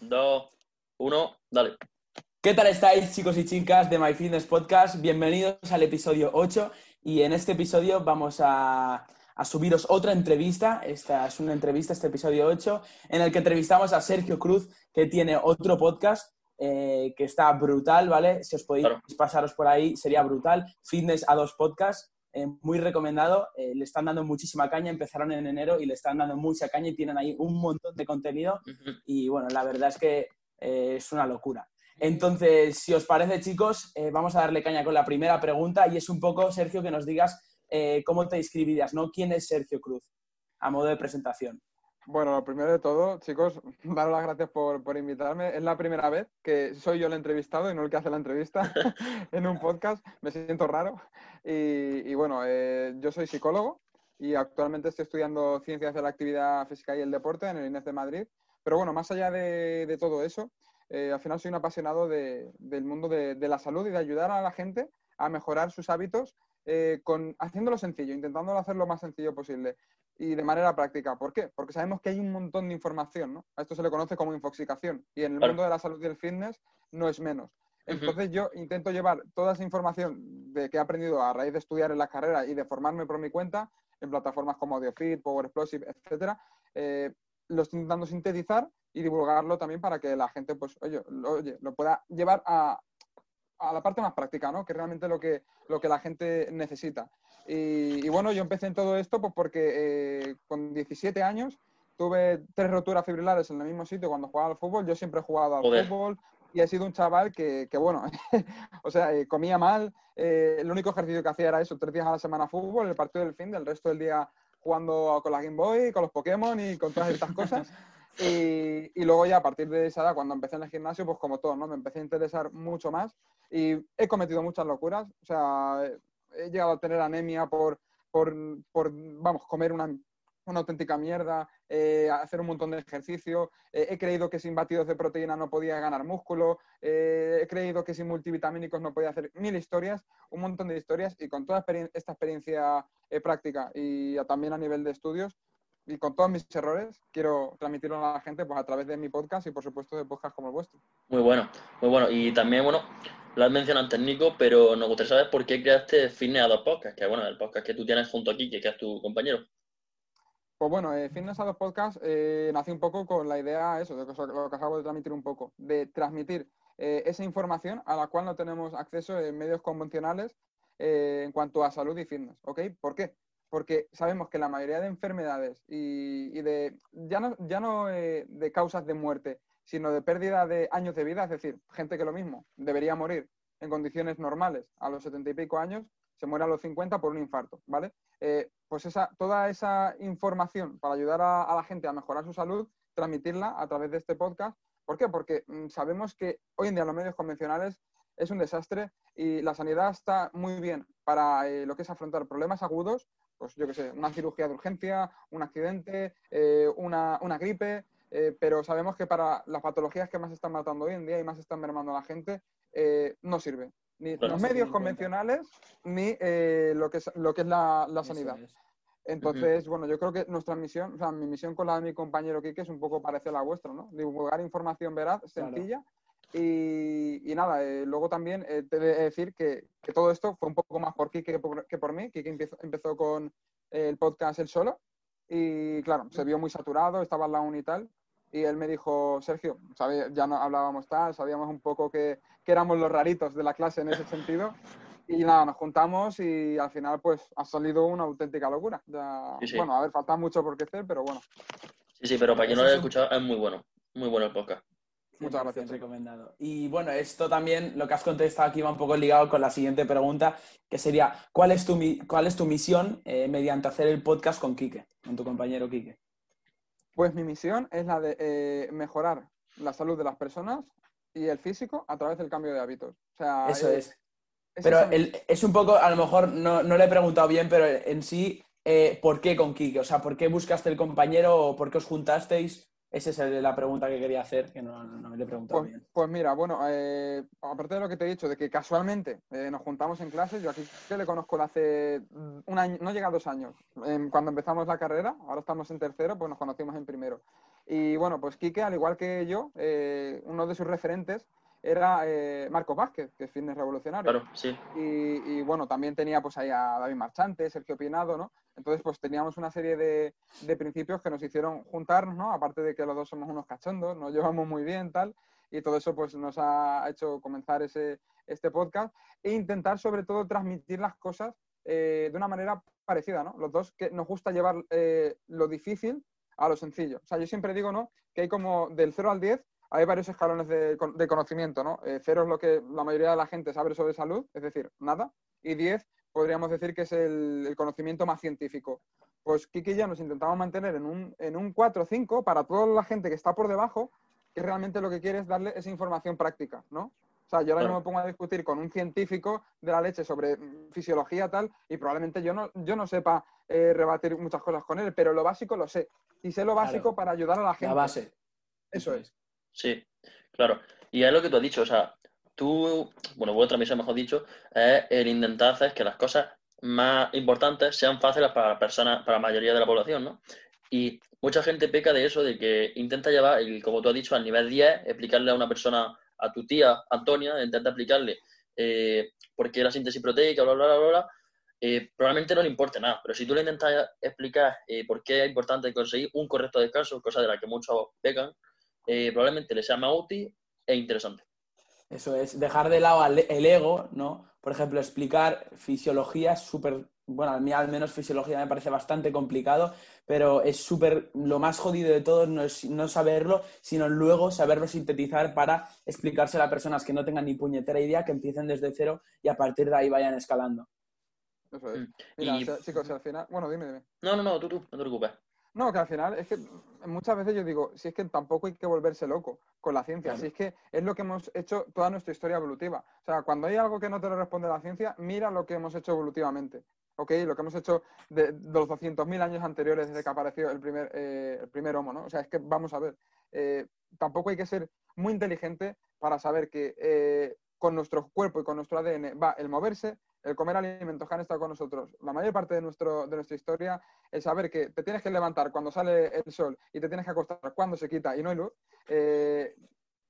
2, 1, dale. ¿Qué tal estáis, chicos y chicas de My Fitness Podcast? Bienvenidos al episodio 8 y en este episodio vamos a, a subiros otra entrevista. Esta es una entrevista, este episodio 8, en el que entrevistamos a Sergio Cruz, que tiene otro podcast eh, que está brutal, ¿vale? Si os podéis Claro. pasaros por ahí, sería brutal. Fitness a dos podcasts, eh, muy recomendado. Eh, le están dando muchísima caña, empezaron en enero y le están dando mucha caña y tienen ahí un montón de contenido. Y bueno, la verdad es que eh, es una locura. Entonces, si os parece, chicos, vamos a darle caña con la primera pregunta y es un poco, Sergio, que nos digas cómo te describirías, ¿no? ¿Quién es Sergio Cruz? A modo de presentación. Bueno, lo primero de todo, chicos, daros las gracias por, por invitarme. Es la primera vez que soy yo el entrevistado y no el que hace la entrevista en un podcast. Me siento raro. Y, bueno, eh, yo soy psicólogo y actualmente estoy estudiando Ciencias de la Actividad Física y el Deporte en el INEF de Madrid. Pero bueno, más allá de, de todo eso, eh, al final soy un apasionado de- del mundo de, de la salud y de ayudar a la gente a mejorar sus hábitos eh, con, haciéndolo sencillo, intentándolo hacer lo más sencillo posible y de manera práctica. ¿Por qué? Porque sabemos que hay un montón de información, ¿no? A esto se le conoce como infoxicación y en el Claro. mundo de la salud y el fitness no es menos. Entonces yo intento llevar toda esa información de que he aprendido a raíz de estudiar en la carrera y de formarme por mi cuenta en plataformas como AudioFit, Power Explosive, etcétera, eh, lo estoy intentando sintetizar y divulgarlo también para que la gente, pues, oye, lo, oye, lo pueda llevar a, a la parte más práctica, ¿no? Que realmente lo que, lo que la gente necesita. Y, y bueno, yo empecé en todo esto pues porque eh, con 17 años tuve tres roturas fibrilares en el mismo sitio cuando jugaba al fútbol. Yo siempre he jugado al Joder. fútbol y he sido un chaval que, que, bueno, o sea, eh, comía mal. eh, el único ejercicio que hacía era eso, tres días a la semana fútbol, el partido del fin, del resto del día jugando con la Game Boy, con los Pokémon y con todas estas cosas. Y, y luego ya a partir de esa edad, cuando empecé en el gimnasio, pues como todo, ¿no? Me empecé a interesar mucho más y he cometido muchas locuras. O sea, he llegado a tener anemia por, por, por vamos, comer una, una auténtica mierda, eh, hacer un montón de ejercicio. eh, he creído que sin batidos de proteína no podía ganar músculo. eh, he creído que sin multivitamínicos no podía hacer mil historias, un montón de historias. Y con toda experien- esta experiencia práctica y también a nivel de estudios, y con todos mis errores, quiero transmitirlo a la gente pues, a través de mi podcast y, por supuesto, de podcasts como el vuestro. Muy bueno, muy bueno. Y también, bueno, lo has mencionado antes, Nico, pero nos gustaría saber por qué creaste Fitness a dos podcasts, que bueno, el podcast que tú tienes junto aquí, que es tu compañero. Pues bueno, eh, Fitness a dos Podcast eh, nació un poco con la idea, eso, de lo que lo que acabo de transmitir un poco, de transmitir eh, esa información a la cual no tenemos acceso en medios convencionales eh, en cuanto a salud y fitness, ¿ok? ¿Por qué? Porque sabemos que la mayoría de enfermedades y, de, ya no, ya no eh, de causas de muerte, sino de pérdida de años de vida, es decir, gente que lo mismo debería morir en condiciones normales a los setenta y pico años, se muere a los 50 por un infarto, ¿vale? Eh, pues esa, toda esa información para ayudar a, a la gente a mejorar su salud, transmitirla a través de este podcast. ¿Por qué? Porque mm, sabemos que hoy en día los medios convencionales es un desastre y la sanidad está muy bien para eh, lo que es afrontar problemas agudos, pues yo qué sé, una cirugía de urgencia, un accidente, eh, una, una gripe, eh, pero sabemos que para las patologías que más están matando hoy en día y más están mermando a la gente, eh, no sirve. Ni los medios convencionales ni eh, lo, que es, lo que es la, la sanidad. es. Entonces, bueno, yo creo que nuestra misión, o sea, mi misión con la de mi compañero Quique es un poco parecida a la vuestra, ¿no? Divulgar información veraz, Claro. Y, y nada, eh, luego también eh, te de decir que, que todo esto fue un poco más por Quique que por, que por mí. Quique empezó, empezó con el podcast él solo y claro, se vio muy saturado, estaba en la uni y tal. Y él me dijo, Sergio, sabe- ya no hablábamos tal, sabíamos un poco que, que éramos los raritos de la clase en ese sentido. Y nada, nos juntamos y al final pues ha salido una auténtica locura. Ya, Sí, sí. Bueno, a ver, falta mucho por crecer, pero bueno, Sí, sí, pero para quien no lo haya un- escuchado, es muy bueno. Muy bueno el podcast. Muchas gracias, 100% chicos. recomendado. Y bueno, esto también, lo que has contestado aquí va un poco ligado con la siguiente pregunta, que sería, ¿cuál es tu, cuál es tu misión eh, mediante hacer el podcast con Quique, con tu compañero Quique? pues mi misión es la de eh, mejorar la salud de las personas y el físico a través del cambio de hábitos. O sea, Eso es. es Pero mi- el- es un poco, a lo mejor no, no le he preguntado bien, pero en sí, eh, ¿por qué con Quique? O sea, ¿por qué buscaste el compañero o por qué os juntasteis? Esa es la pregunta que quería hacer, que no, me le he preguntado pues, bien. Pues mira, bueno, eh, aparte de lo que te he dicho, de que casualmente eh, nos juntamos en clases, yo aquí que le conozco hace un año, no llega a dos años, cuando empezamos la carrera, ahora estamos en tercero, pues nos conocimos en primero. Y bueno, pues Quique, al igual que yo, eh, uno de sus referentes era eh, Marcos Vázquez, que es fitness revolucionario. Claro, sí. Y, bueno, también tenía pues ahí a David Marchante, Sergio Pinado, ¿no? Entonces, pues teníamos una serie de, principios que nos hicieron juntarnos, ¿no? Aparte de que los dos somos unos cachondos, nos llevamos muy bien, tal, y todo eso pues nos ha hecho comenzar ese, este podcast e intentar sobre todo transmitir las cosas eh, de una manera parecida, ¿no? Los dos que nos gusta llevar eh, lo difícil a lo sencillo. O sea, yo siempre digo, ¿no? Que hay como del 0 al 10 hay varios escalones de, conocimiento, ¿no? Eh, cero es lo que la mayoría de la gente sabe sobre salud, es decir, nada. Y 10 podríamos decir que es el, conocimiento más científico. Pues Kiki y yo nos intentamos mantener en un, en un 4 o 5 para toda la gente que está por debajo, que realmente lo que quiere es darle esa información práctica, ¿no? O sea, yo ahora no me pongo a discutir con un científico de la leche sobre fisiología tal y probablemente yo no, yo no sepa eh, rebatir muchas cosas con él, pero lo básico lo sé. Y sé lo básico para ayudar a la gente. La base. Eso es. Sí, claro. Y es lo que tú has dicho, o sea, tú, bueno, vuestra misión, mejor dicho, es el intentar hacer que las cosas más importantes sean fáciles para personas, para la mayoría de la población, ¿no? Y mucha gente peca de eso, de que intenta llevar, el, como tú has dicho, al nivel 10, explicarle a una persona, a tu tía Antonia, intenta explicarle eh, por qué la síntesis proteica, bla, bla, bla, bla, eh, probablemente no le importe nada, pero si tú le intentas explicar eh, por qué es importante conseguir un correcto descanso, cosa de la que muchos pecan, eh, probablemente le sea más útil e interesante. Eso es, dejar de lado el ego, ¿no? Por ejemplo, explicar fisiología es súper, bueno, a mí al menos fisiología me parece bastante complicado, pero es súper, lo más jodido de todo no es no saberlo, sino luego saberlo sintetizar para explicárselo a personas que no tengan ni puñetera idea, que empiecen desde cero y a partir de ahí vayan escalando. Eso es. Mm. Mira, chicos, al final, bueno, dime, dime. No, no, no, tú, tú, no te preocupes. No, que al final es que muchas veces yo digo, si es que tampoco hay que volverse loco con la ciencia, si es que es lo que hemos hecho toda nuestra historia evolutiva. O sea, cuando hay algo que no te lo responde la ciencia, mira lo que hemos hecho evolutivamente. ¿ok? Lo que hemos hecho de, los 200.000 años anteriores desde que apareció el primer, eh, el primer homo, ¿no? O sea, es que vamos a ver, eh, tampoco hay que ser muy inteligente para saber que eh, con nuestro cuerpo y con nuestro ADN va el moverse, el comer alimentos que han estado con nosotros la mayor parte de, nuestro, de nuestra historia, el saber que te tienes que levantar cuando sale el sol y te tienes que acostar cuando se quita y no hay luz, eh,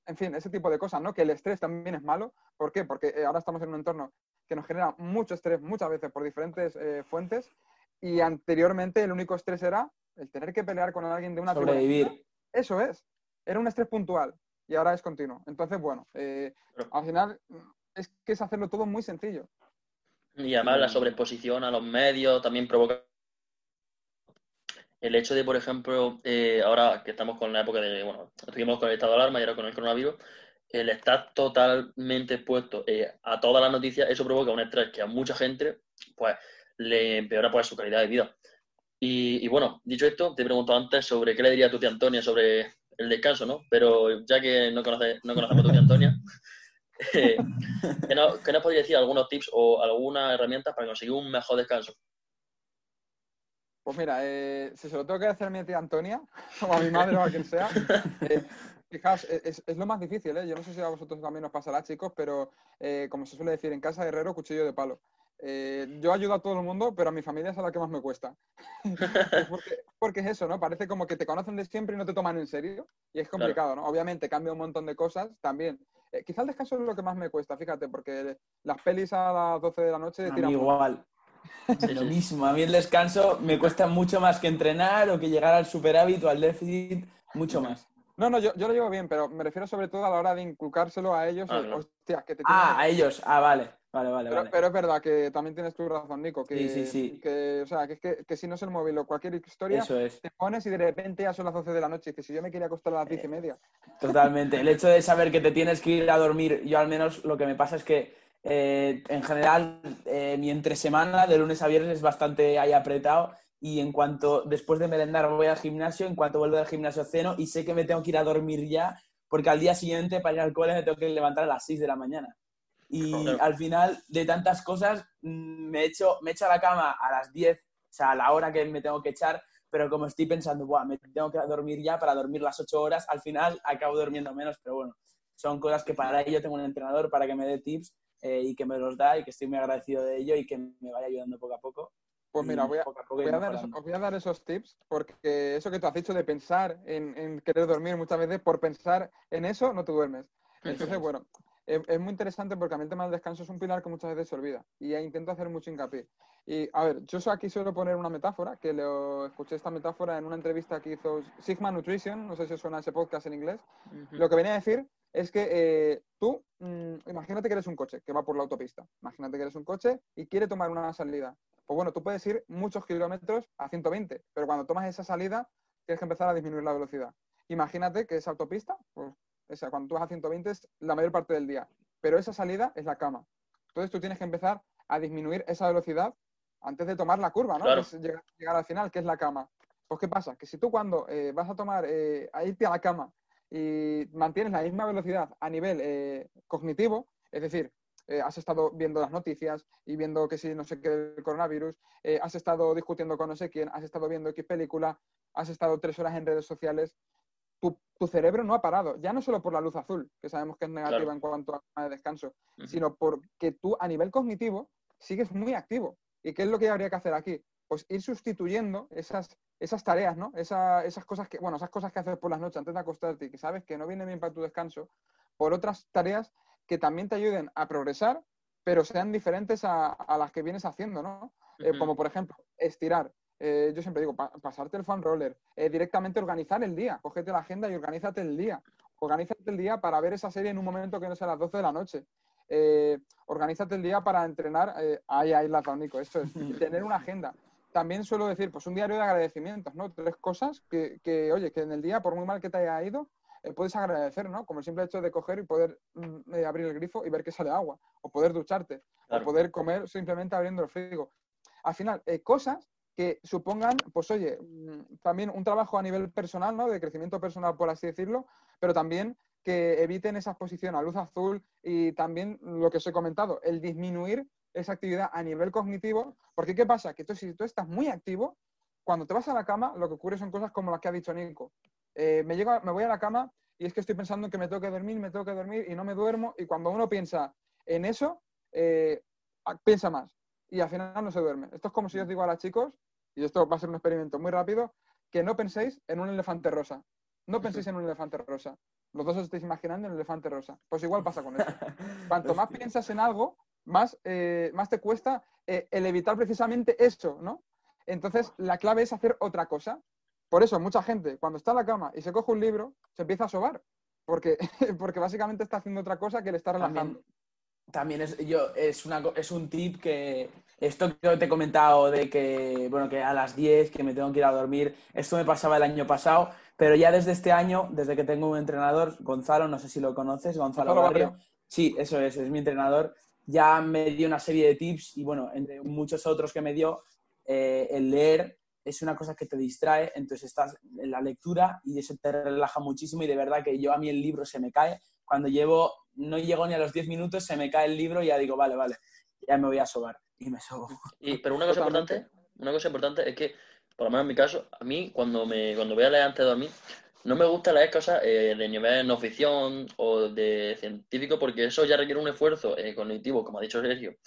en fin, ese tipo de cosas, ¿no? Que el estrés también es malo. ¿Por qué? Porque eh, ahora estamos en un entorno que nos genera mucho estrés muchas veces por diferentes eh, fuentes y anteriormente el único estrés era el tener que pelear con alguien de una Sobrevivir. Eso es. Era un estrés puntual y ahora es continuo. Entonces, bueno, al final es que es hacerlo todo muy sencillo. Y además la sobreexposición a los medios también provoca el hecho de, por ejemplo, eh, ahora que estamos con la época de, bueno, estuvimos con el estado de alarma y ahora con el coronavirus, el estar totalmente expuesto eh, a todas las noticias, eso provoca un estrés que a mucha gente, pues, le empeora pues, su calidad de vida. Y, bueno, dicho esto, te he preguntado antes sobre qué le diría a tu tía Antonia sobre el descanso, ¿no? Pero ya que no, conoce, no conocemos a tu tía Antonia, ¿qué, nos, ¿qué, nos, podría decir algunos tips o algunas herramientas para conseguir un mejor descanso? Pues mira, eh, si se lo tengo que hacer a mi tía Antonia, o a mi madre o a quien sea, eh, fijaos, e, es, lo más difícil, ¿eh? Yo no sé si a vosotros también os pasará, chicos, pero eh, como se suele decir, en casa de herrero, cuchillo de palo. yo ayudo a todo el mundo, pero a mi familia es a la que más me cuesta. porque, porque, es eso, ¿no? Parece como que te conocen de siempre y no te toman en serio. Y es complicado, ¿no? Obviamente cambia un montón de cosas también. Quizá el descanso es lo que más me cuesta, fíjate, porque las pelis a las 12 de la noche... A mí igual. lo mismo, a mí el descanso me cuesta mucho más que entrenar o que llegar al superávit o al déficit, mucho más. No, no, yo, yo lo llevo bien, pero me refiero sobre todo a la hora de inculcárselo a ellos. Ah, hostia, que te ah a ellos. Ah, vale. Vale, vale, pero, vale. pero, es verdad que también tienes tu razón, Nico. Que, sí, sí, sí. Que, o sea, que, que, que si no es el móvil o cualquier historia, te pones y de repente ya son las 12 de la noche y dices, si yo me quería acostar a las 10 y media. Totalmente. El hecho de saber que te tienes que ir a dormir, yo al menos lo que me pasa es que eh, en general, eh, mi entre semana, de lunes a viernes, es bastante ahí apretado. Y en cuanto, después de merendar, voy al gimnasio, en cuanto vuelvo al gimnasio ceno y sé que me tengo que ir a dormir ya, porque al día siguiente, para ir al cole, me tengo que levantar a las 6 de la mañana. Y al final, de tantas cosas, mm, me echo, me echo a la cama a las 10, o sea, a la hora que me tengo que echar, pero como estoy pensando, Buah, me tengo que dormir ya para dormir las ocho horas, al final acabo durmiendo menos, pero bueno, son cosas que para ello tengo un entrenador para que me dé tips eh, y que me los da y que estoy muy agradecido de ello y que me vaya ayudando poco a poco. Pues mira, voy a, dar os voy, a, dar, esos tips porque eso que tú has dicho de pensar en, querer dormir muchas veces, por pensar en eso no te duermes. Entonces, bueno, es, muy interesante porque a mí el tema del descanso es un pilar que muchas veces se olvida y intento hacer mucho hincapié. Y a ver, yo aquí suelo poner una metáfora, que lo escuché esta metáfora en una entrevista que hizo Sigma Nutrition, no sé si os suena ese podcast en inglés. Lo que venía a decir es que eh, tú, mm, imagínate que eres un coche que va por la autopista, imagínate que eres un coche y quiere tomar una salida. Pues bueno, tú puedes ir muchos kilómetros a 120, pero cuando tomas esa salida tienes que empezar a disminuir la velocidad. Imagínate que esa autopista, pues esa, cuando tú vas a 120 es la mayor parte del día, pero esa salida es la cama. Entonces tú tienes que empezar a disminuir esa velocidad antes de tomar la curva, ¿no? llegar, al final, que es la cama. Pues ¿qué pasa? Que si tú cuando eh, vas a tomar, eh, a irte a la cama y mantienes la misma velocidad a nivel eh, cognitivo, es decir, has estado viendo las noticias y viendo que si no sé qué del coronavirus, has estado discutiendo con no sé quién, has estado viendo X película, has estado tres horas en redes sociales, tu, cerebro no ha parado, ya no solo por la luz azul, que sabemos que es negativa en cuanto a descanso, sino porque tú a nivel cognitivo sigues muy activo. ¿Y qué es lo que habría que hacer aquí? Pues ir sustituyendo esas esas tareas, ¿no? esas cosas que, bueno, esas cosas que haces por las noches antes de acostarte y que sabes que no vienen bien para tu descanso, por otras tareas que también te ayuden a progresar, pero sean diferentes a, las que vienes haciendo, ¿no? Eh, como por ejemplo, estirar. Eh, yo siempre digo, pasarte el fan roller, eh, directamente organizar el día, cógete la agenda y organízate el día. Organízate el día para ver esa serie en un momento que no sea a las 12 de la noche. organízate el día para entrenar, ahí, ahí la Nico, esto es, tener una agenda también suelo decir, pues un diario de agradecimientos, ¿no? Tres cosas que, que oye, que en el día, por muy mal que te haya ido, eh, puedes agradecer, ¿no? Como el simple hecho de coger y poder mm, eh, abrir el grifo y ver que sale agua, o poder ducharte, o poder comer simplemente abriendo el frigo. Al final, eh, cosas que supongan, pues oye, mm, también un trabajo a nivel personal, ¿no? De crecimiento personal, por así decirlo, pero también que eviten esa exposición a luz azul y también lo que os he comentado, el disminuir esa actividad a nivel cognitivo, porque ¿qué pasa? Que tú, si tú estás muy activo, cuando te vas a la cama, lo que ocurre son cosas como las que ha dicho Nico. Eh, me, llego, me voy a la cama y es que estoy pensando en que me tengo que dormir, me tengo que dormir y no me duermo, y cuando uno piensa en eso, eh, piensa más y al final no se duerme. Esto es como si yo os digo a los chicos, y esto va a ser un experimento muy rápido, que no penséis en un elefante rosa. No penséis en un elefante rosa. Los dos os estáis imaginando en un elefante rosa. Pues igual pasa con eso. Cuanto más piensas en algo, más, eh, más te cuesta eh, el evitar precisamente eso, ¿no? Entonces, la clave es hacer otra cosa. Por eso, mucha gente, cuando está en la cama y se coge un libro, se empieza a sobar, porque, porque básicamente está haciendo otra cosa que le está relajando. También, es, yo, es, una, es un tip que esto que te he comentado de que, bueno, que a las 10 que me tengo que ir a dormir, esto me pasaba el año pasado, pero ya desde este año, desde que tengo un entrenador, Gonzalo, no sé si lo conoces, Gonzalo, Barrio. Sí, eso es, es mi entrenador ya me dio una serie de tips y bueno, entre muchos otros que me dio, eh, el leer es una cosa que te distrae, entonces estás en la lectura y eso te relaja muchísimo y de verdad que yo a mí el libro se me cae, cuando llevo, no llego ni a los 10 minutos, se me cae el libro y ya digo, vale, vale, ya me voy a sobar y me sobo. Y, pero una cosa importante, una cosa importante es que, por lo menos en mi caso, a mí cuando, me, cuando voy a leer antes de dormir, no me gusta leer cosas eh, de nivel no ficción o de científico porque eso ya requiere un esfuerzo eh, cognitivo, como ha dicho Sergio,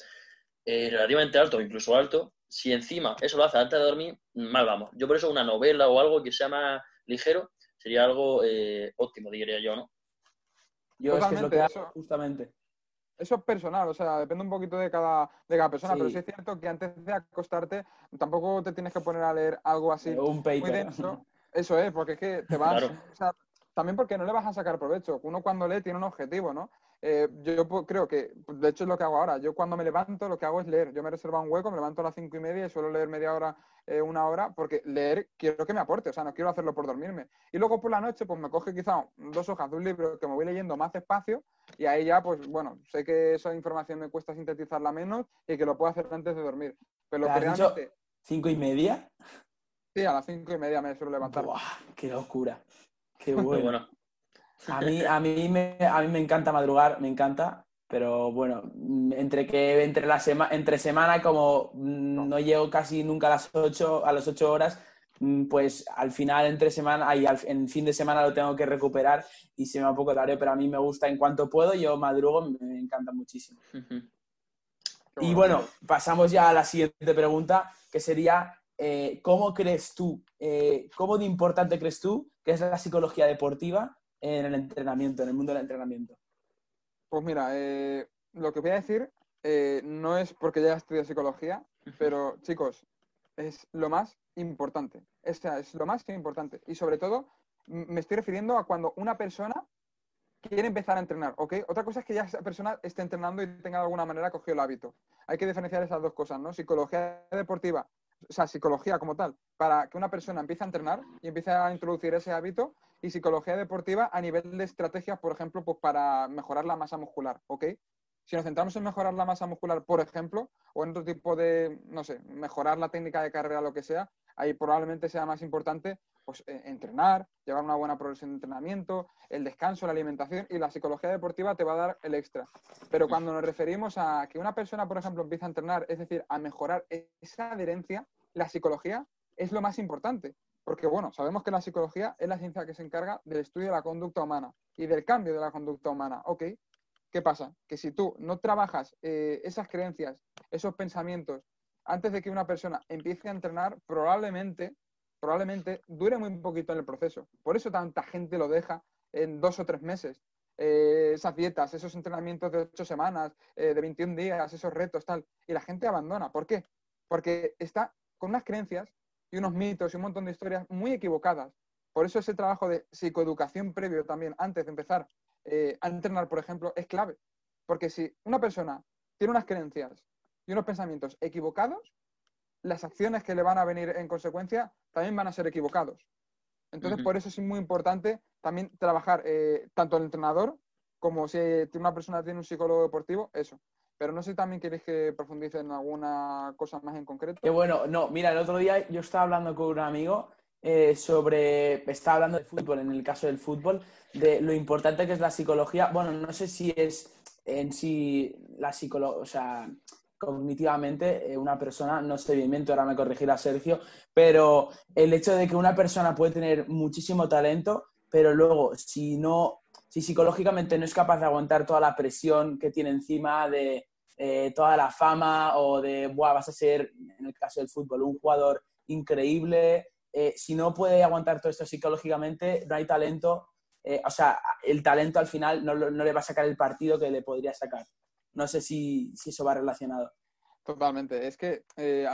eh, relativamente alto, incluso alto. Si encima eso lo hace antes de dormir, mal vamos. Yo por eso una novela o algo que sea más ligero sería algo óptimo, diría yo, ¿no? Yo es que es lo que hago justamente. Eso es personal, o sea, depende un poquito de cada, de cada persona, pero sí es cierto que antes de acostarte tampoco te tienes que poner a leer algo así un muy denso. Eso es, porque es que te vas. O sea, también porque no le vas a sacar provecho. Uno cuando lee tiene un objetivo, ¿no? Eh, yo, creo que, de hecho es lo que hago ahora. Yo cuando me levanto lo que hago es leer. Yo me reservo un hueco, me levanto a las cinco y media y suelo leer media hora, eh, una hora, porque leer quiero que me aporte, o sea, no quiero hacerlo por dormirme. Y luego por la noche, pues me coge quizá dos hojas de un libro que me voy leyendo más despacio y ahí ya, pues bueno, sé que esa información me cuesta sintetizarla menos y que lo puedo hacer antes de dormir. Pero lo que realmente... ¿Cinco y media? Sí, a las cinco y media me suelo levantar. ¡Qué locura! ¡Qué bueno! A mí, a, mí me, a mí me encanta madrugar, me encanta, pero bueno, entre que entre la semana entre semana como no. llego casi nunca a las 8 a las ocho horas, mm, pues al final entre semana y en fin de semana lo tengo que recuperar y se me va un poco tarde, pero a mí me gusta en cuanto puedo, yo madrugo, me encanta muchísimo. Y bueno, pasamos ya a la siguiente pregunta, que sería, eh, ¿cómo crees tú, eh, cómo de importante crees tú que es la psicología deportiva en el entrenamiento, en el mundo del entrenamiento? Pues mira, eh, lo que voy a decir no es porque ya estudiado psicología, pero chicos, es lo más importante. O sea, es lo más importante. Y sobre todo, me estoy refiriendo a cuando una persona quiere empezar a entrenar, ¿ok? Otra cosa es que ya esa persona esté entrenando y tenga de alguna manera cogido el hábito. Hay que diferenciar esas dos cosas, ¿no? Psicología deportiva, o sea, psicología como tal, para que una persona empiece a entrenar y empiece a introducir ese hábito, y psicología deportiva a nivel de estrategias, por ejemplo, pues para mejorar la masa muscular, ¿ok? Si nos centramos en mejorar la masa muscular, por ejemplo, o en otro tipo de, no sé, mejorar la técnica de carrera, lo que sea, ahí probablemente sea más importante pues, eh, entrenar, llevar una buena progresión de entrenamiento, el descanso, la alimentación y la psicología deportiva te va a dar el extra. Pero cuando nos referimos a que una persona, por ejemplo, empieza a entrenar, es decir, a mejorar esa adherencia, la psicología es lo más importante. Porque, bueno, sabemos que la psicología es la ciencia que se encarga del estudio de la conducta humana y del cambio de la conducta humana. Ok, ¿qué pasa? Que si tú no trabajas eh, esas creencias, esos pensamientos, antes de que una persona empiece a entrenar, probablemente probablemente dure muy poquito en el proceso. Por eso tanta gente lo deja en dos o tres meses. Eh, esas dietas, esos entrenamientos de ocho semanas, eh, de 21 días, esos retos, tal. Y la gente abandona. ¿Por qué? Porque está con unas creencias y unos mitos y un montón de historias muy equivocadas. Por eso ese trabajo de psicoeducación previo también, antes de empezar eh, a entrenar, por ejemplo, es clave. Porque si una persona tiene unas creencias y unos pensamientos equivocados, las acciones que le van a venir en consecuencia también van a ser equivocados. Entonces, por eso es muy importante también trabajar eh, tanto el entrenador como si una persona tiene un psicólogo deportivo, eso. Pero no sé si también queréis que profundice en alguna cosa más en concreto. Qué bueno, no, mira, el otro día yo estaba hablando con un amigo eh, sobre, estaba hablando de fútbol, en el caso del fútbol, de lo importante que es la psicología. Bueno, no sé si es en sí la psicología, o sea, cognitivamente eh, una persona, no sé bien, ahora me corregirá Sergio, pero el hecho de que una persona puede tener muchísimo talento, pero luego si no, si psicológicamente no es capaz de aguantar toda la presión que tiene encima de eh, toda la fama o de, Buah, vas a ser, en el caso del fútbol, un jugador increíble, eh, si no puede aguantar todo esto psicológicamente, no hay talento, o sea, el talento al final no le va a sacar el partido que le podría sacar. No sé si, eso va relacionado. Totalmente. Es que eh,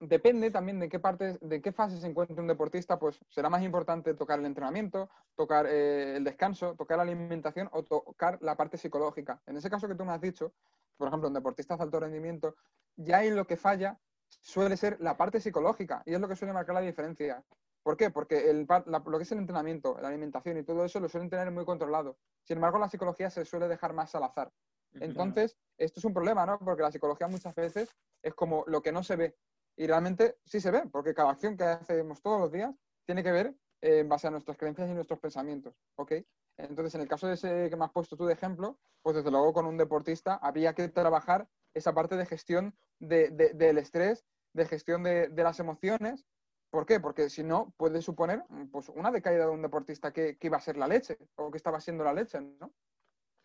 depende también de qué parte, de qué fase se encuentra un deportista, pues será más importante tocar el entrenamiento, tocar eh, el descanso, tocar la alimentación o tocar la parte psicológica. En ese caso que tú me has dicho, por ejemplo, un deportista de alto rendimiento, ya ahí lo que falla suele ser la parte psicológica y es lo que suele marcar la diferencia. ¿Por qué? Porque el, lo que es el entrenamiento, la alimentación y todo eso lo suelen tener muy controlado. Sin embargo, la psicología se suele dejar más al azar. Entonces, esto es un problema, ¿no? Porque la psicología muchas veces es como lo que no se ve. Y realmente sí se ve, porque cada acción que hacemos todos los días tiene que ver eh, en base a nuestras creencias y nuestros pensamientos, ¿ok? Entonces, en el caso de ese que me has puesto tú de ejemplo, pues desde luego con un deportista había que trabajar esa parte de gestión del estrés, de gestión de, las emociones. ¿Por qué? Porque si no, puede suponer pues, una decaída de un deportista que, que iba a ser la leche o que estaba siendo la leche, ¿no?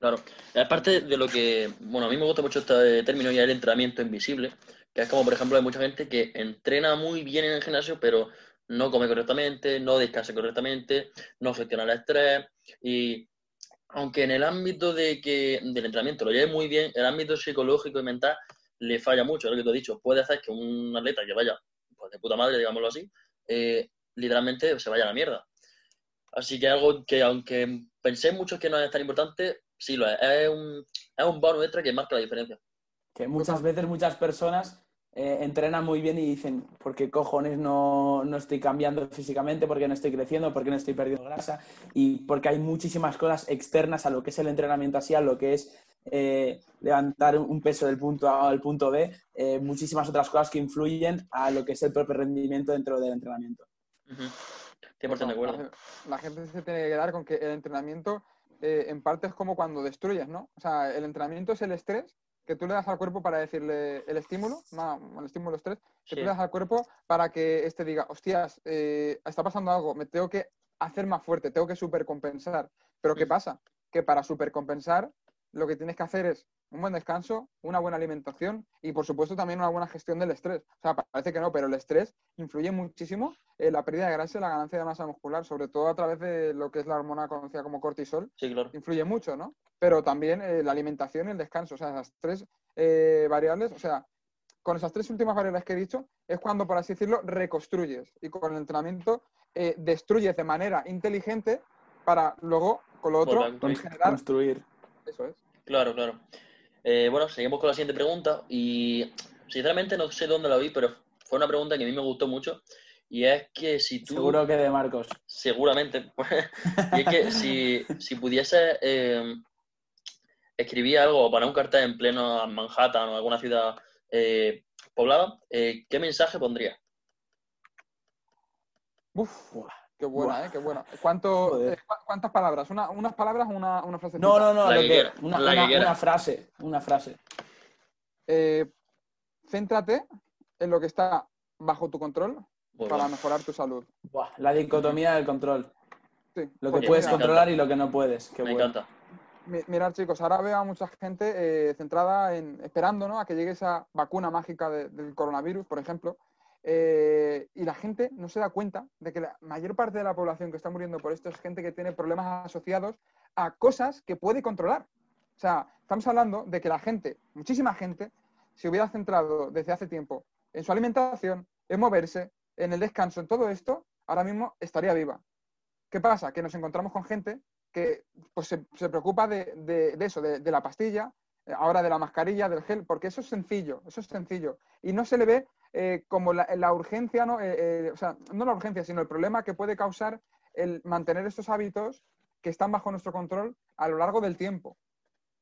Claro, aparte de lo que, bueno, a mí me gusta mucho este término ya el entrenamiento invisible, que es como, por ejemplo, hay mucha gente que entrena muy bien en el gimnasio, pero no come correctamente, no descansa correctamente, no gestiona el estrés. Y aunque en el ámbito de que del entrenamiento lo lleve muy bien, el ámbito psicológico y mental le falla mucho, es lo que tú has dicho, puede hacer que un atleta que vaya pues de puta madre, digámoslo así, eh, literalmente se vaya a la mierda. Así que algo que aunque pensé mucho que no es tan importante, sí lo es. Es un, es un bono extra que marca la diferencia. Que muchas veces muchas personas eh, entrenan muy bien y dicen, ¿por qué cojones no, no, estoy cambiando físicamente? ¿Por qué no estoy creciendo? ¿Por qué no estoy perdiendo grasa? Y porque hay muchísimas cosas externas a lo que es el entrenamiento así, a lo que es eh, levantar un peso del punto A al punto B, eh, muchísimas otras cosas que influyen a lo que es el propio rendimiento dentro del entrenamiento. de acuerdo. La gente se tiene que quedar con que el entrenamiento eh, en parte es como cuando destruyes, ¿no? O sea, el entrenamiento es el estrés que tú le das al cuerpo para decirle el estímulo, el estímulo estrés, que Sí. tú le das al cuerpo para que este diga, hostias, eh, está pasando algo, me tengo que hacer más fuerte, tengo que supercompensar. Pero ¿qué pasa? Que para supercompensar lo que tienes que hacer es un buen descanso, una buena alimentación y por supuesto también una buena gestión del estrés. O sea, parece que no, pero el estrés influye muchísimo en la pérdida de grasa y la ganancia de masa muscular, sobre todo a través de lo que es la hormona conocida como cortisol, Sí, claro. influye mucho, ¿no? Pero también eh, la alimentación y el descanso, o sea, esas tres eh, variables, o sea, con esas tres últimas variables que he dicho, es cuando, por así decirlo, reconstruyes y con el entrenamiento eh, destruyes de manera inteligente para luego, con lo otro, generar. construir. Eso es. Claro, claro. Eh, bueno, seguimos con la siguiente pregunta y sinceramente no sé dónde la vi, pero fue una pregunta que a mí me gustó mucho y es que si tú... Seguro que de Marcos. Seguramente. y es que si, si pudiese eh, escribir algo poner un cartel en pleno Manhattan o alguna ciudad eh, poblada, eh, ¿qué mensaje pondría? Uf. Qué buena. ¿eh? Qué buena. ¿Cuánto, eh, cu- ¿Cuántas palabras? ¿Una, ¿Unas palabras o una, una frase? No, no, no, La lo que que- quiera, una, la que una- quiera. una frase, una frase. Eh, céntrate en lo que está bajo tu control para mejorar tu salud. Buah, la dicotomía del control. Sí, Lo que puedes controlar encanta. y lo que no puedes. Qué me bueno. encanta. mi- Mirad, chicos, ahora veo a mucha gente eh, centrada en esperando ¿no? a que llegue esa vacuna mágica de- del coronavirus, por ejemplo. Eh, y la gente no se da cuenta de que la mayor parte de la población que está muriendo por esto es gente que tiene problemas asociados a cosas que puede controlar. O sea, estamos hablando de que la gente, muchísima gente, se hubiera centrado desde hace tiempo en su alimentación, en moverse, en el descanso, en todo esto, ahora mismo estaría viva. ¿Qué pasa? Que nos encontramos con gente que pues, se, se preocupa de, de- eso, de, de la pastilla, eh, ahora de la mascarilla, del gel, porque eso es sencillo, eso es sencillo. Y no se le ve eh, como la, urgencia, ¿no? Eh, eh, o sea, no la urgencia, sino el problema que puede causar el mantener estos hábitos que están bajo nuestro control a lo largo del tiempo.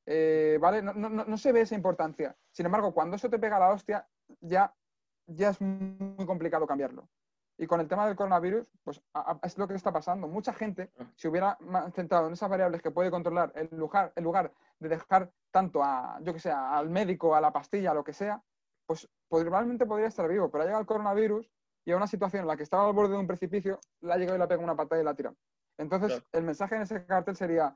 ¿Vale? No, no- no- se ve esa importancia. Sin embargo, cuando eso te pega la hostia, ya, ya es muy complicado cambiarlo. Y con el tema del coronavirus, pues es lo que está pasando. Mucha gente, si hubiera centrado en esas variables que puede controlar, en lugar, lugar de dejar tanto a, yo que sé, al médico, a la pastilla, a lo que sea, pues probablemente podría estar vivo. Pero ha llegado el coronavirus y a una situación en la que estaba al borde de un precipicio, le ha llegado y le ha pegado una patada y la ha tirado. Entonces, Claro. el mensaje en ese cartel sería,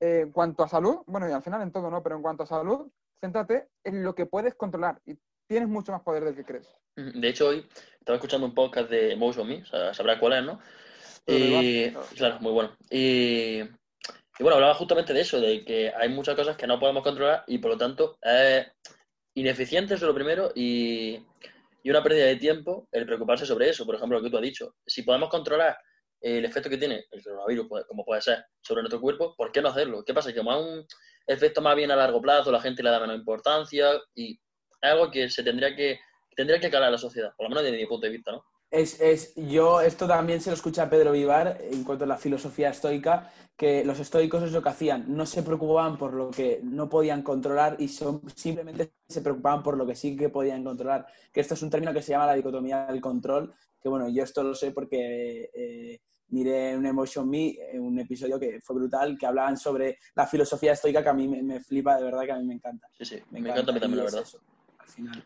eh, en cuanto a salud, bueno, y al final en todo, ¿no? Pero en cuanto a salud, céntrate en lo que puedes controlar y tienes mucho más poder del que crees. De hecho, hoy estaba escuchando un podcast de Emotion Me, o sea, sabrá cuál es, ¿no? Y, claro, muy bueno. Y, y bueno, hablaba justamente de eso, de que hay muchas cosas que no podemos controlar y por lo tanto ineficiente, eso es lo primero, y, y una pérdida de tiempo el preocuparse sobre eso. Por ejemplo, lo que tú has dicho. Si podemos controlar el efecto que tiene el coronavirus, pues, como puede ser, sobre nuestro cuerpo, ¿por qué no hacerlo? ¿Qué pasa? Que como es un efecto más bien a largo plazo, la gente le da menos importancia y es algo que se tendría que tendría que calar a la sociedad, por lo menos desde mi punto de vista, ¿no? Es, es, yo esto también se lo escucha a Pedro Vivar en cuanto a la filosofía estoica, que los estoicos es lo que hacían, no se preocupaban por lo que no podían controlar y son, simplemente se preocupaban por lo que sí que podían controlar. Que esto es un término que se llama la dicotomía del control, que bueno, yo esto lo sé porque eh, miré un Emotion Me, eh, un episodio que fue brutal, que hablaban sobre la filosofía estoica que a mí me, me flipa, de verdad que a mí me encanta. Sí, sí, Me, me, encanta también, la verdad. eso, al final.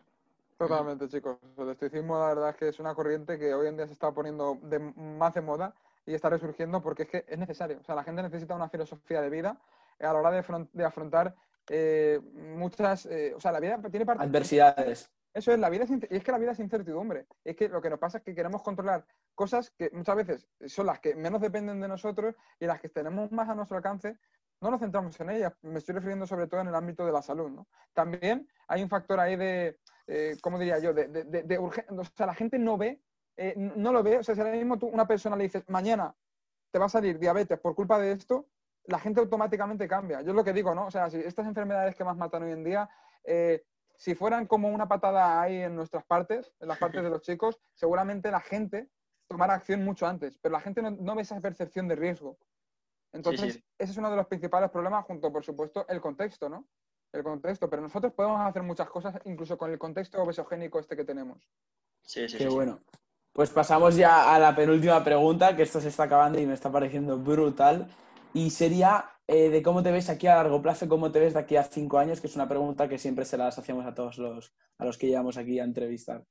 Totalmente, chicos. El estoicismo, la verdad es que es una corriente que hoy en día se está poniendo de, más de moda y está resurgiendo porque es que es necesario. O sea, la gente necesita una filosofía de vida a la hora de, afron- de afrontar eh, muchas. eh, o sea, la vida tiene parte. Adversidades. Eso es, la vida es, y es que la vida es incertidumbre. Es que lo que nos pasa es que queremos controlar cosas que muchas veces son las que menos dependen de nosotros y las que tenemos más a nuestro alcance, no nos centramos en ellas. Me estoy refiriendo sobre todo en el ámbito de la salud. ¿no? También hay un factor ahí de, eh, ¿cómo diría yo? De, de, de- de urgen- O sea, la gente no ve, eh, no lo ve. O sea, si ahora mismo tú una persona le dices, mañana te va a salir diabetes por culpa de esto, la gente automáticamente cambia. Yo es lo que digo, ¿no? O sea, si estas enfermedades que más matan hoy en día, eh, si fueran como una patada ahí en nuestras partes, en las partes de los chicos, seguramente la gente tomara acción mucho antes, pero la gente no, no ve esa percepción de riesgo. Entonces, sí. ese es uno de los principales problemas, junto, por supuesto, el contexto, ¿no? El contexto, pero nosotros podemos hacer muchas cosas, incluso con el contexto obesogénico este que tenemos. Sí, sí, Qué sí, sí. bueno. Pues pasamos ya a la penúltima pregunta, que esto se está acabando y me está pareciendo brutal. Y sería, eh, de cómo te ves aquí a largo plazo, cómo te ves de aquí a cinco años, que es una pregunta que siempre se las hacemos a todos los, a los que llevamos aquí a entrevistar.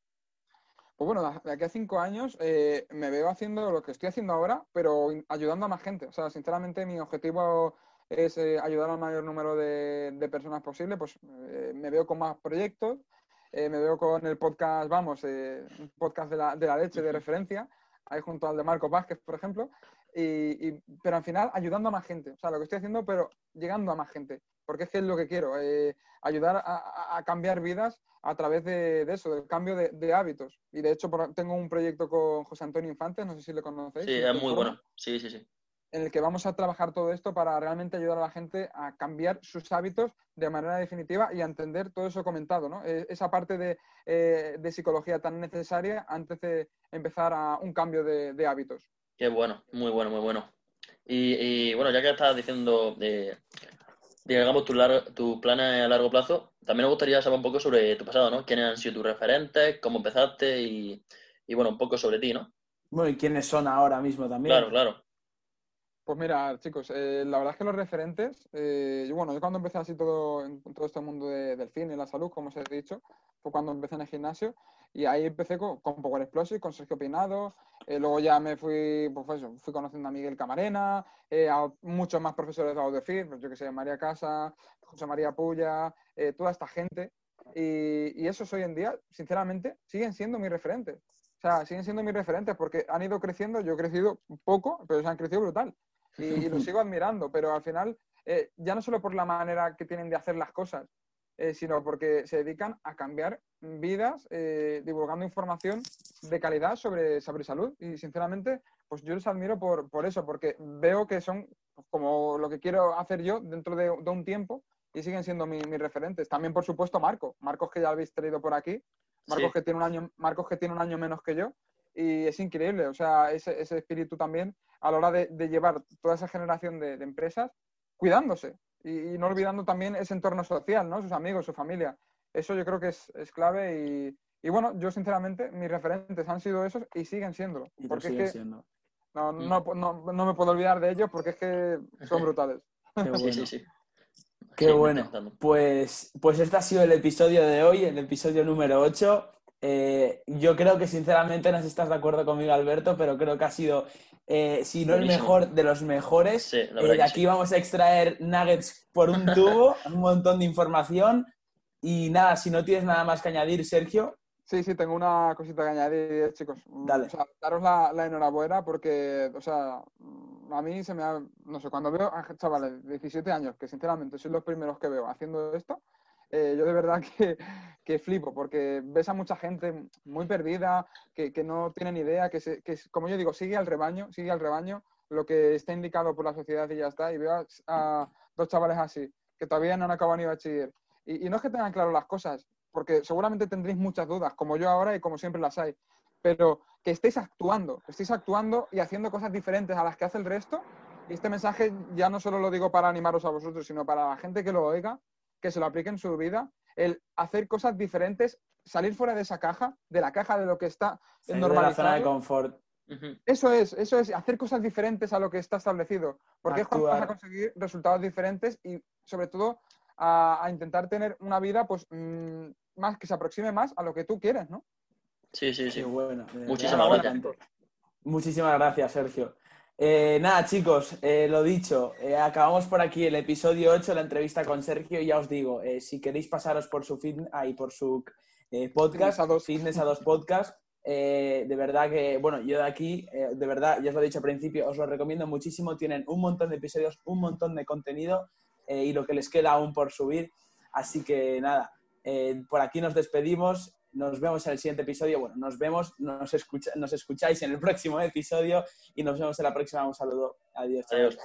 Pues bueno, de aquí a cinco años eh, me veo haciendo lo que estoy haciendo ahora, pero ayudando a más gente. O sea, sinceramente mi objetivo es eh, ayudar al mayor número de, personas posible. Pues eh, me veo con más proyectos, me veo con el podcast, vamos, un podcast de la, de la, leche de referencia, ahí junto al de Marco Vázquez, por ejemplo. Y, pero al final ayudando a más gente. O sea, lo que estoy haciendo, pero llegando a más gente. Porque es que es lo que quiero, ayudar a, a cambiar vidas a través de, eso, del cambio de, hábitos. Y de hecho tengo un proyecto con José Antonio Infante, no sé si le conocéis. Sí, es muy bueno. Sí, sí, sí. En el que vamos a trabajar todo esto para realmente ayudar a la gente a cambiar sus hábitos de manera definitiva y a entender todo eso comentado, ¿no? E, esa parte de, eh, de psicología tan necesaria antes de empezar a un cambio de, hábitos. Qué bueno, muy bueno, muy bueno. Y, bueno, ya que estás diciendo, de digamos, tus planes a largo plazo, también me gustaría saber un poco sobre tu pasado, ¿no? ¿Quiénes han sido tus referentes? ¿Cómo empezaste? Y, bueno, un poco sobre ti, ¿no? Bueno, y quiénes son ahora mismo también. Claro, claro. Pues mira, chicos, eh, la verdad es que los referentes, eh, bueno, yo cuando empecé así todo en todo este mundo del cine y la salud, como os he dicho, fue cuando empecé en el gimnasio y ahí empecé con, con Power Explosive, con Sergio Pinado, eh, luego ya me fui, pues eso, fui conociendo a Miguel Camarena, a muchos más profesores de Audefit, pues yo que sé, María Casa, José María Puya, eh, toda esta gente. Y, y, esos hoy en día, sinceramente, siguen siendo mis referentes. O sea, siguen siendo mis referentes porque han ido creciendo, yo he crecido poco, pero se han crecido brutal. Y, los sigo admirando, pero al final, eh, ya no solo por la manera que tienen de hacer las cosas, eh, sino porque se dedican a cambiar vidas, divulgando información de calidad sobre, sobre salud. Y sinceramente, pues yo les admiro por, por eso, porque veo que son como lo que quiero hacer yo dentro de, de un tiempo y siguen siendo mis referentes. También, por supuesto, Marco. Marcos que ya habéis traído por aquí. Marcos, que tiene un año, Marcos que tiene un año menos que yo. Y es increíble, o sea, ese, ese espíritu también a la hora de, llevar toda esa generación de, empresas cuidándose y, no olvidando también ese entorno social, ¿no? Sus amigos, su familia. Eso yo creo que es, es clave y, y, bueno, yo sinceramente, mis referentes han sido esos y siguen siendo. porque es que No, mm. no, no, no, me puedo olvidar de ellos porque es que son brutales. Sí, sí, sí. Qué bueno. Pues, pues este ha sido el episodio de hoy, el episodio número 8. Eh, yo creo que sinceramente no sé si estás de acuerdo conmigo, Alberto, pero creo que ha sido, eh, si no el mejor, de los mejores. Eh, de aquí vamos a extraer nuggets por un tubo, un montón de información. Y nada, si no tienes nada más que añadir, Sergio. Sí, sí, tengo una cosita que añadir, chicos. Dale. O sea, daros la, la enhorabuena porque, o sea, a mí se me ha, no sé, cuando veo a chavales de 17 años, que sinceramente son los primeros que veo haciendo esto, eh, yo de verdad que, que, flipo, porque ves a mucha gente muy perdida, que, que no tiene ni idea, que, se, que, como yo digo, sigue al rebaño, sigue al rebaño lo que está indicado por la sociedad y ya está, y veo a, dos chavales así, que todavía no han acabado ni bachiller. Y, y no es que tengan claro las cosas, porque seguramente tendréis muchas dudas, como yo ahora y como siempre las hay, pero que estéis actuando, que estéis actuando y haciendo cosas diferentes a las que hace el resto. Y este mensaje ya no solo lo digo para animaros a vosotros, sino para la gente que lo oiga, que se lo aplique en su vida, el hacer cosas diferentes, salir fuera de esa caja, de la caja de lo que está normalizado. la zona de confort. Eso es, eso es, hacer cosas diferentes a lo que está establecido, porque es cuando vas a conseguir resultados diferentes y sobre todo a, intentar tener una vida pues mm, más que se aproxime más a lo que tú quieres, ¿no? Sí, sí, sí. bueno. Muchísimas gracias. Muchísimas gracias, Sergio. Eh, nada, chicos, eh, lo dicho, eh, acabamos por aquí el episodio 8, la entrevista con Sergio. Y ya os digo, si queréis pasaros por su ahí por su podcast, a dos. Fitness a dos podcast, de verdad que, bueno, yo de aquí, de verdad, ya os lo he dicho al principio, os lo recomiendo muchísimo. Tienen un montón de episodios, un montón de contenido y lo que les queda aún por subir. Así que nada, por aquí nos despedimos. Nos vemos en el siguiente episodio. Bueno, nos vemos, nos, escucha, nos escucháis en el próximo episodio y nos vemos en la próxima. Un saludo. Adiós. Adiós.